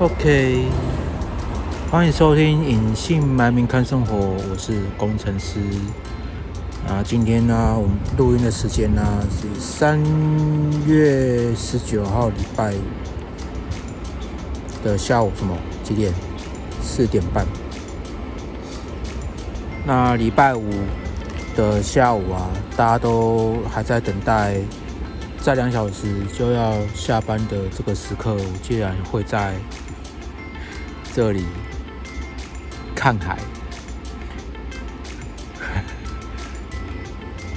OK，欢迎收听《隐姓埋名看生活》，我是工程师。啊，今天呢，我们录音的时间呢是三月十九号礼拜的下午，什么几点？四点半。那礼拜五的下午啊，大家都还在等待，在两小时就要下班的这个时刻，我竟然会在。这里看海，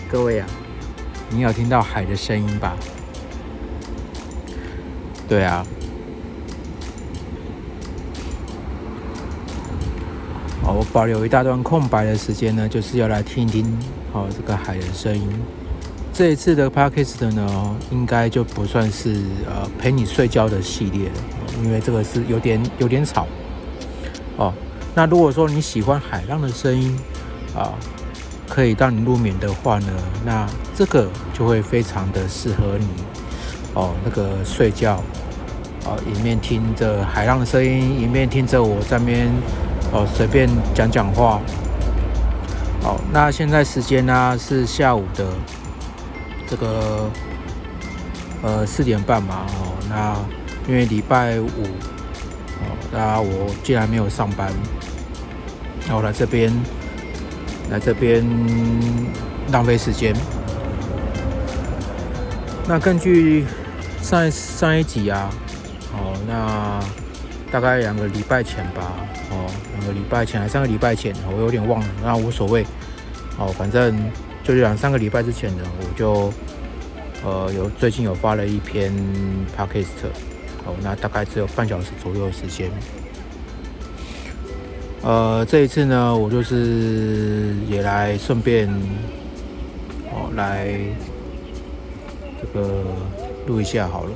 各位啊，你有听到海的声音吧？对啊，好，我保留一大段空白的时间呢，就是要来听一听哦这个海的声音。这一次的 podcast 呢，应该就不算是呃陪你睡觉的系列了，因为这个是有点有点吵。哦，那如果说你喜欢海浪的声音啊，可以让你入眠的话呢，那这个就会非常的适合你哦。那个睡觉哦，一面听着海浪的声音，一面听着我在边哦随便讲讲话。好，那现在时间呢是下午的这个呃四点半嘛。哦，那因为礼拜五。哦那我既然没有上班，那我来这边，来这边浪费时间。那根据上上一集啊，哦，那大概两个礼拜前吧，哦，两个礼拜前还三个礼拜前，我有点忘了，那无所谓，哦，反正就是两三个礼拜之前呢，我就呃有最近有发了一篇 podcast。哦，那大概只有半小时左右的时间。呃，这一次呢，我就是也来顺便哦，来这个录一下好了。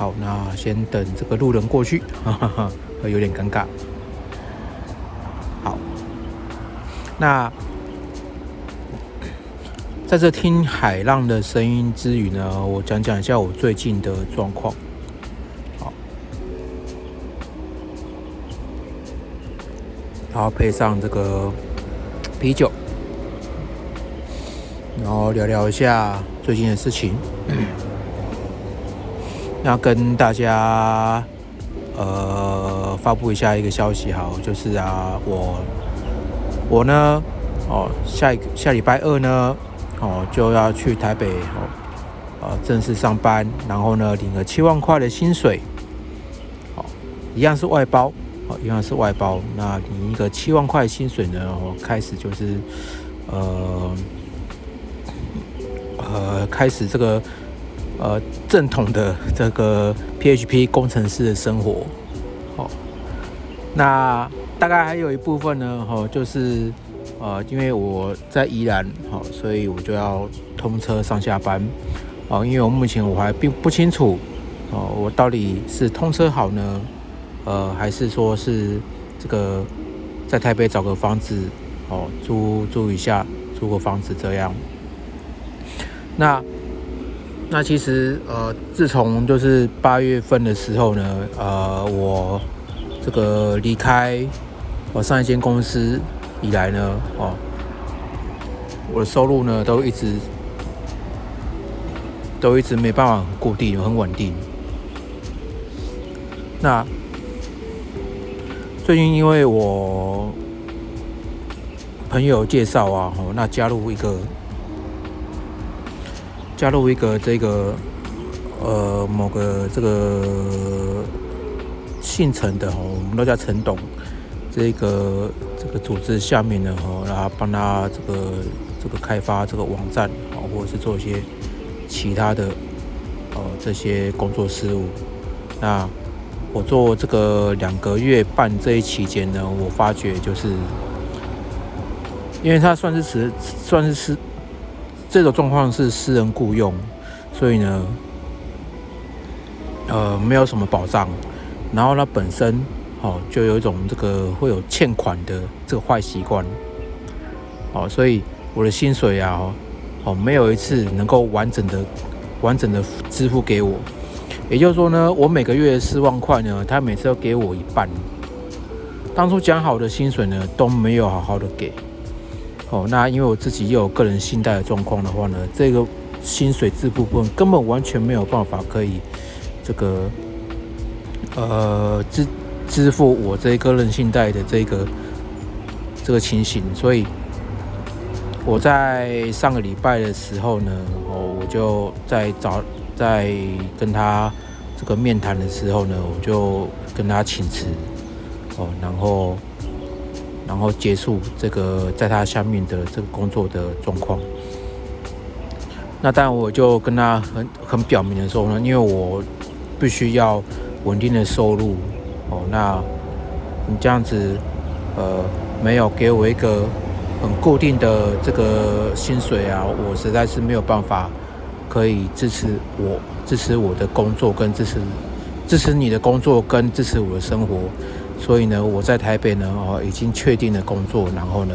好，那先等这个路人过去，哈哈哈，会有点尴尬。好，那。在这听海浪的声音之余呢，我讲讲一下我最近的状况。好，然后配上这个啤酒，然后聊聊一下最近的事情。那跟大家呃发布一下一个消息，好，就是啊，我我呢，哦，下一个下礼拜二呢。哦，就要去台北哦，呃，正式上班，然后呢，领了七万块的薪水，好，一样是外包，哦，一样是外包。那领一个七万块薪水呢，我开始就是，呃，呃，开始这个呃正统的这个 PHP 工程师的生活，好，那大概还有一部分呢，哦，就是。呃，因为我在宜兰，好，所以我就要通车上下班，哦，因为我目前我还并不清楚，哦，我到底是通车好呢，呃，还是说是这个在台北找个房子，哦，租租一下，租个房子这样。那那其实呃，自从就是八月份的时候呢，呃，我这个离开我上一间公司。以来呢，哦，我的收入呢都一直都一直没办法固定、很稳定。那最近因为我朋友介绍啊，哦，那加入一个加入一个这个呃某个这个姓陈的哦，我们都叫陈董。这个这个组织下面呢，哦，然后帮他这个这个开发这个网站，哦，或者是做一些其他的，哦，这些工作事务。那我做这个两个月半这一期间呢，我发觉就是，因为他算是是算是是这种状况是私人雇佣，所以呢，呃没有什么保障，然后他本身哦就有一种这个会有欠款的这个坏习惯，哦，所以我的薪水啊哦没有一次能够完整的完整的支付给我，也就是说呢，我每个月四万块呢，他每次都给我一半，当初讲好的薪水呢都没有好好的给。哦，那因为我自己又有个人信贷的状况的话呢，这个薪水这部分根本完全没有办法可以这个呃支支付我这个人信贷的这个这个情形，所以我在上个礼拜的时候呢，哦，我就在找在跟他这个面谈的时候呢，我就跟他请辞，哦，然后。然后结束这个在他下面的这个工作的状况。那当然，我就跟他很很表明的时候呢，因为我必须要稳定的收入哦。那你这样子呃，没有给我一个很固定的这个薪水啊，我实在是没有办法可以支持我支持我的工作跟支持支持你的工作跟支持我的生活。所以呢，我在台北呢，哦，已经确定了工作，然后呢，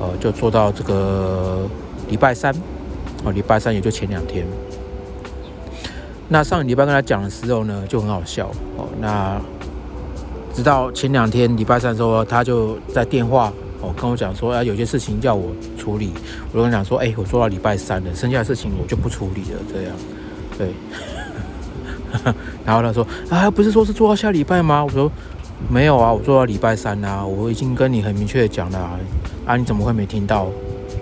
呃，就做到这个礼拜三，哦，礼拜三也就前两天。那上礼拜跟他讲的时候呢，就很好笑哦。那直到前两天礼拜三的时候，他就在电话哦跟我讲说，啊，有些事情叫我处理。我跟他讲说，哎，我做到礼拜三了，剩下的事情我就不处理了，这样，对。然后他说，啊，不是说是做到下礼拜吗？我说。没有啊，我做到礼拜三啊，我已经跟你很明确的讲了啊，你怎么会没听到？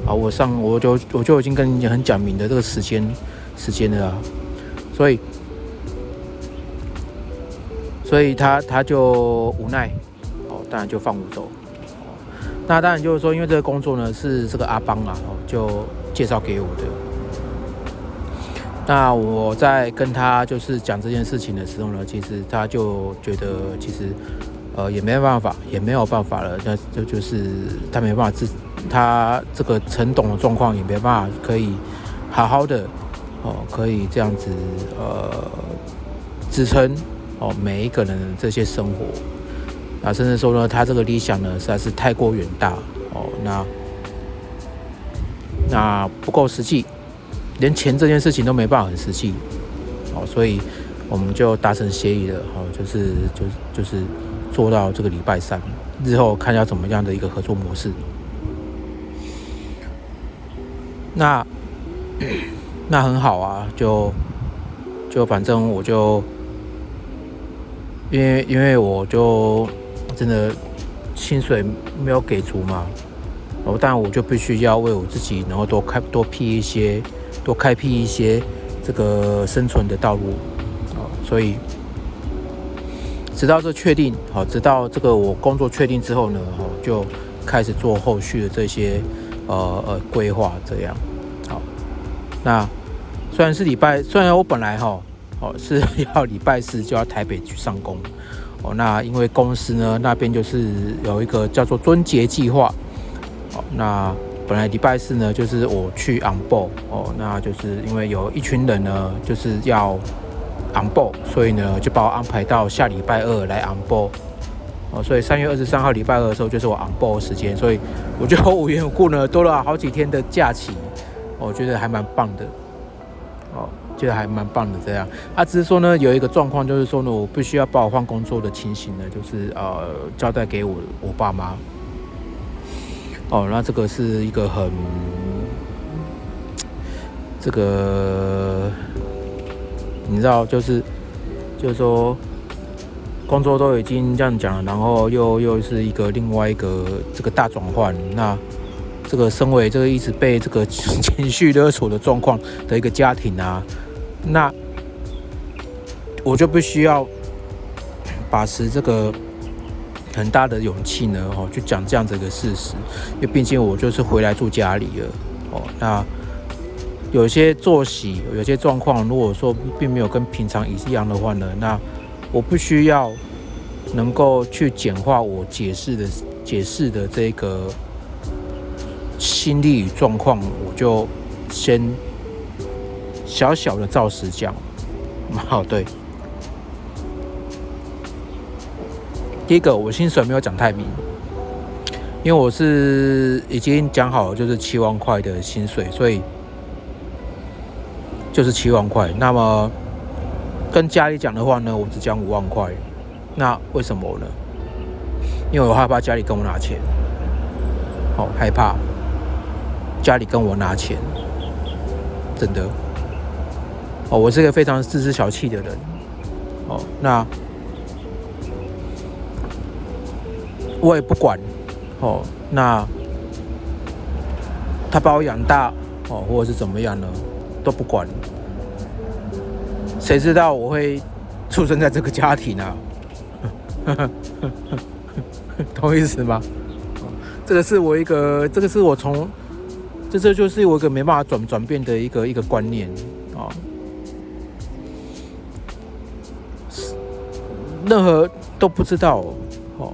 啊，我上我就我就已经跟你很讲明的这个时间时间了啊，所以所以他他就无奈哦，当然就放我走。那当然就是说，因为这个工作呢是这个阿邦啊，哦就介绍给我的。那我在跟他就是讲这件事情的时候呢，其实他就觉得其实。呃，也没办法，也没有办法了。那这就是他没办法支，他这个陈董的状况也没办法可以好好的哦，可以这样子呃支撑哦每一个人的这些生活。啊甚至说呢，他这个理想呢实在是太过远大哦，那那不够实际，连钱这件事情都没办法很实际哦，所以我们就达成协议了哦，就是就就是。做到这个礼拜三，日后看要怎么样的一个合作模式。那那很好啊，就就反正我就因为因为我就真的薪水没有给足嘛，哦但我就必须要为我自己，然后多开多批一些，多开辟一些这个生存的道路啊，所以。直到这确定好，直到这个我工作确定之后呢，哦，就开始做后续的这些呃呃规划，这样好。那虽然是礼拜，虽然我本来哈哦是 要礼拜四就要台北去上工哦，那因为公司呢那边就是有一个叫做春节计划哦，那本来礼拜四呢就是我去 on board 哦，那就是因为有一群人呢就是要。on board，所以呢，就把我安排到下礼拜二来 on board，哦，所以三月二十三号礼拜二的时候就是我 on board 时间，所以我就无缘无故呢多了好几天的假期，我觉得还蛮棒的，哦，觉得还蛮棒的这样。啊，只是说呢，有一个状况就是说呢，我必须要把我换工作的情形呢，就是呃交代给我我爸妈，哦，那这个是一个很这个。你知道，就是，就是说，工作都已经这样讲了，然后又又是一个另外一个这个大转换，那这个身为这个一直被这个 情绪勒索的状况的一个家庭啊，那我就必须要把持这个很大的勇气呢，哦，去讲这样子一个事实，因为毕竟我就是回来住家里了，哦，那。有些作息，有些状况，如果说并没有跟平常一样的话呢，那我不需要能够去简化我解释的解释的这个心理状况，我就先小小的照实讲。好，对，第一个，我薪水没有讲太明，因为我是已经讲好就是七万块的薪水，所以就是七万块。那么跟家里讲的话呢，我只讲五万块。那为什么呢？因为我害怕家里跟我拿钱，好害怕家里跟我拿钱，真的。哦，我是个非常自私小气的人。哦，那。我也不管，哦，那他把我养大，哦，或者是怎么样呢，都不管。谁知道我会出生在这个家庭啊？懂意思吗？这个是我一个，这个是我从，这这就是我一个没办法转转变的一个一个观念啊。任何都不知道，哦。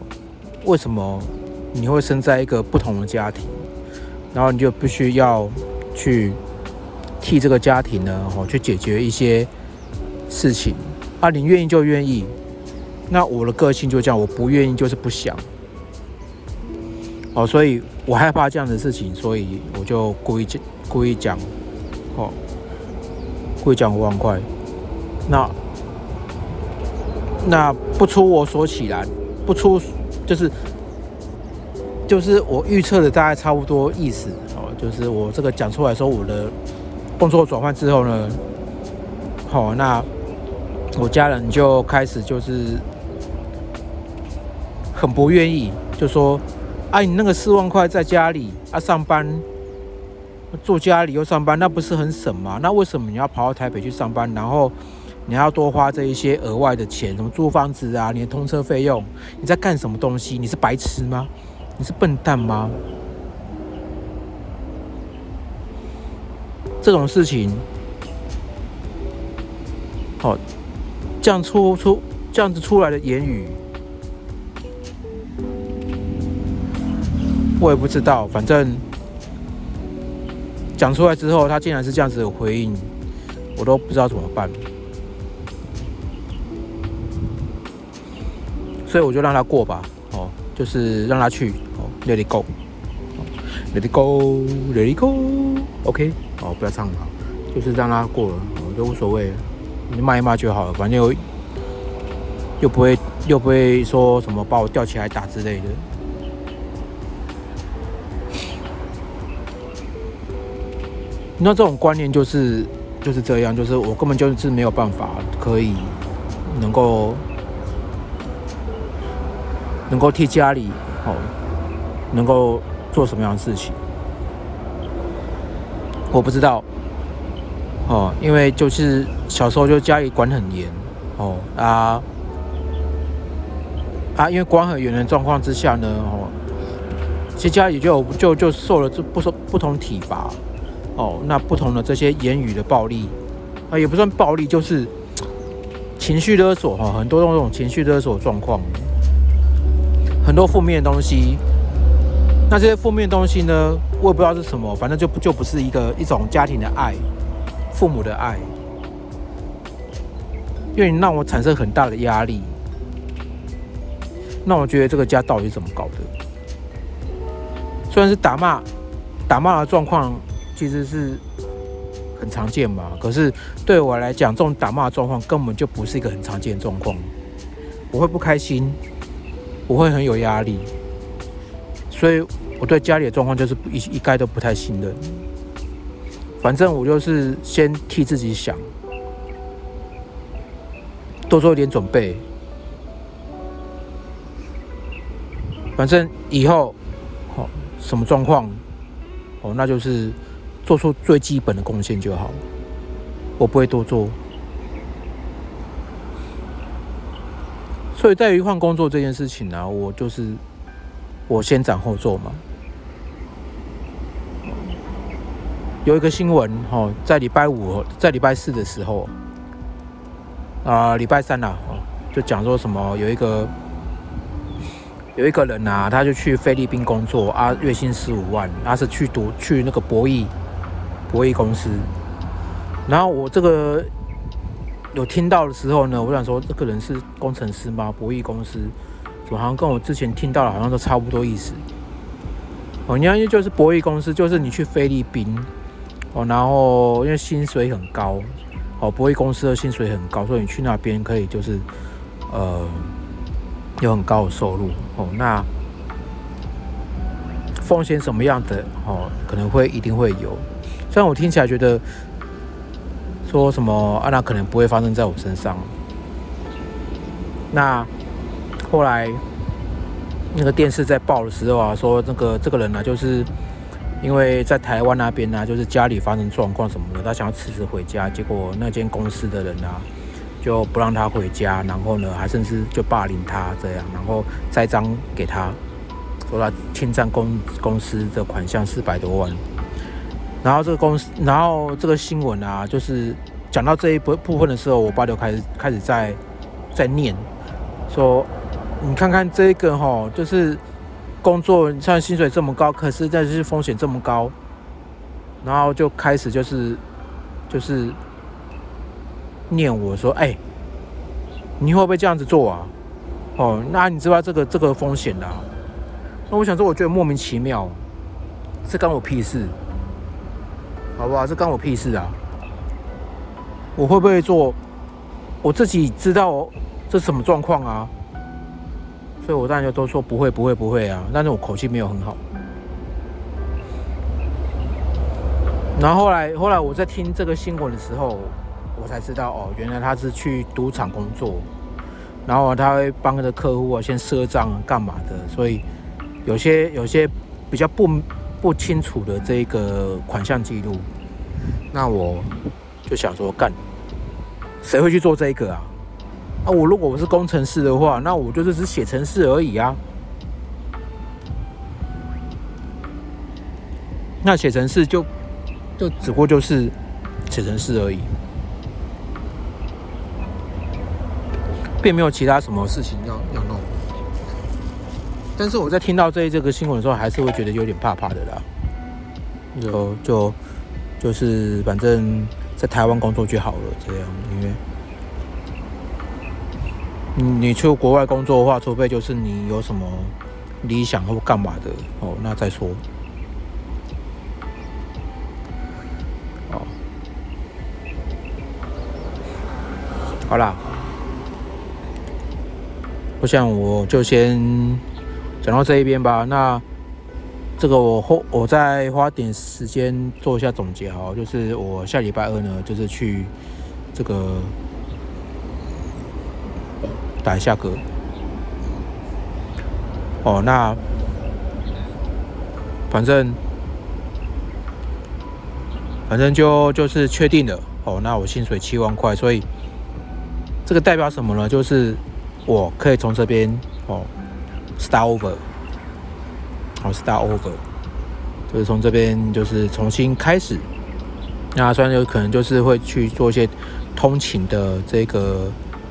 为什么你会生在一个不同的家庭，然后你就必须要去替这个家庭呢，哦，去解决一些事情啊？你愿意就愿意，那我的个性就这样，我不愿意就是不想，哦，所以我害怕这样的事情，所以我就故意讲，故意讲，哦，故意讲五万块，那那不出我所起然，不出。就是，就是我预测的大概差不多意思哦。就是我这个讲出来说我的工作转换之后呢，好，那我家人就开始就是很不愿意，就说：“啊，你那个四万块在家里啊上班，住家里又上班，那不是很省吗？那为什么你要跑到台北去上班？然后？”你要多花这一些额外的钱，什么租房子啊，你的通车费用，你在干什么东西？你是白痴吗？你是笨蛋吗？这种事情，好，这样出出这样子出来的言语，我也不知道，反正讲出来之后，他竟然是这样子的回应，我都不知道怎么办。所以我就让他过吧，哦，就是让他去，哦，Let it go，Let it go，Let it go，OK，哦，不要唱了，就是让他过了，我都无所谓，你骂一骂就好了，反正又又不会又不会说什么把我吊起来打之类的。那这种观念就是就是这样，就是我根本就是没有办法可以能够。能够替家里哦，能够做什么样的事情，我不知道哦，因为就是小时候就家里管很严哦啊啊，因为管很严的状况之下呢哦，其实家里就就就受了这不说不同体罚哦，那不同的这些言语的暴力啊，也不算暴力，就是情绪勒索哈，很多这种情绪勒索状况。很多负面的东西，那这些负面的东西呢，我也不知道是什么，反正就就不是一个一种家庭的爱，父母的爱，因为你让我产生很大的压力，那我觉得这个家到底怎么搞的？虽然是打骂，打骂的状况其实是很常见嘛，可是对我来讲，这种打骂的状况根本就不是一个很常见的状况，我会不开心。我会很有压力，所以我对家里的状况就是一一概都不太信任。反正我就是先替自己想，多做一点准备。反正以后，哦，什么状况，哦，那就是做出最基本的贡献就好，我不会多做。所以在于换工作这件事情呢，我就是我先斩后奏嘛。有一个新闻哈，在礼拜五，在礼拜四的时候，啊，礼拜三呐，就讲说什么有一个有一个人呐，他就去菲律宾工作啊，月薪十五万，他是去读去那个博弈博弈公司，然后我这个。有听到的时候呢，我想说这个人是工程师吗？博弈公司怎么好像跟我之前听到的好像都差不多意思。哦，你看，就是博弈公司，就是你去菲律宾，哦，然后因为薪水很高，哦，博弈公司的薪水很高，所以你去那边可以就是呃有很高的收入。哦，那风险什么样的哦，可能会一定会有。虽然我听起来觉得说什么啊，那可能不会发生在我身上。那后来那个电视在报的时候啊，说那个这个人呢，就是因为在台湾那边呢，就是家里发生状况什么的，他想要辞职回家，结果那间公司的人啊就不让他回家，然后呢还甚至就霸凌他这样，然后栽赃给他，说他侵占公公司的款项四百多万，然后这个公司，然后这个新闻啊，就是讲到这一部部分的时候，我爸就开始开始在在念。说，你看看这个哈，就是工作，像薪水这么高，可是但是风险这么高，然后就开始就是就是念我说，哎，你会不会这样子做啊？哦，那你知道这个这个风险的？那我想说，我觉得莫名其妙，这关我屁事，好不好？这关我屁事啊！我会不会做？我自己知道。这什么状况啊？所以我当然就都说不会不会不会啊，但是我口气没有很好。然后后来后来我在听这个新闻的时候，我才知道哦，原来他是去赌场工作，然后他会帮着客户啊先赊账干嘛的，所以有些有些比较不不清楚的这个款项记录，那我就想说干，谁会去做这个啊？啊，我如果我是工程师的话，那我就是只写程式而已啊。那写程式就就只不过就是写程式而已，并没有其他什么事情要要弄。但是我在听到这这个新闻的时候，还是会觉得有点怕怕的啦。就就就是反正在台湾工作就好了，这样因为。你去国外工作的话，除非就是你有什么理想或干嘛的哦，那再说。哦，好啦，我想我就先讲到这一边吧。那这个我后我再花点时间做一下总结哈，就是我下礼拜二呢，就是去这个。打一下嗝。哦，那反正反正就就是确定了。哦，那我薪水七万块，所以这个代表什么呢？就是我可以从这边哦，start over，好，start over，就是从这边就是重新开始。那虽然有可能就是会去做一些通勤的这个。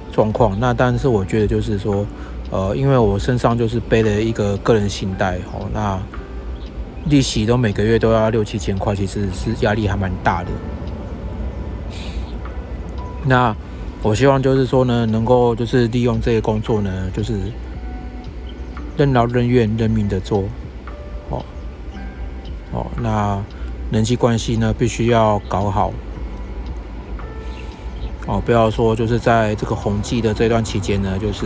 状况那，但是我觉得就是说，呃，因为我身上就是背了一个个人信贷，哦，那利息都每个月都要六七千块，其实是压力还蛮大的。那我希望就是说呢，能够就是利用这个工作呢，就是任劳任怨、任命的做，哦，哦，那人际关系呢，必须要搞好。哦，不要说就是在这个红季的这段期间呢，就是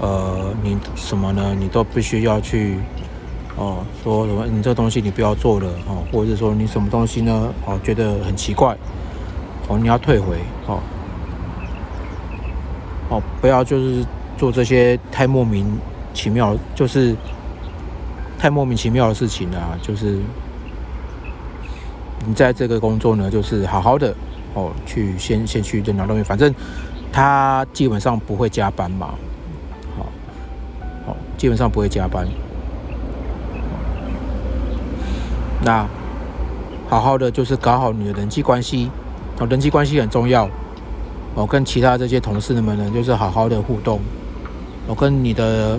呃，你什么呢？你都必须要去哦，说什么你这东西你不要做了哦，或者说你什么东西呢？哦，觉得很奇怪哦，你要退回哦，哦，不要就是做这些太莫名奇妙，就是太莫名其妙的事情啊，就是你在这个工作呢，就是好好的。哦，去先先去电脑那边，反正他基本上不会加班嘛。好，好，基本上不会加班。那好好的就是搞好你的人际关系，哦，人际关系很重要。哦，跟其他这些同事们呢，就是好好的互动。我跟你的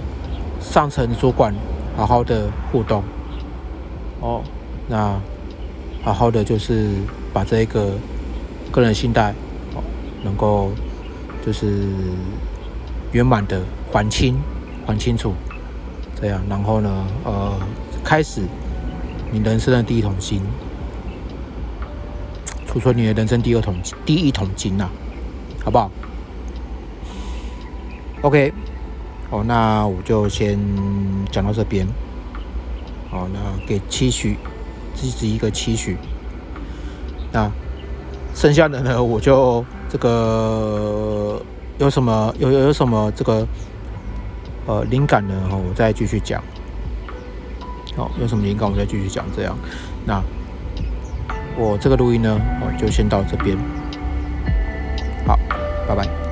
上层主管好好的互动。哦，那好好的就是把这个。个人信贷哦，能够就是圆满的还清还清楚，这样，然后呢，呃，开始你人生的第一桶金，储存你的人生第二桶第一桶金呐，好不好？OK，哦，那我就先讲到这边。好，那给期许自己一个期许。那剩下的呢，我就这个有什么有有有什么这个呃灵感呢？哈，我再继续讲。好，有什么灵感我再继续讲。这样，那我这个录音呢，哦，就先到这边。好，拜拜。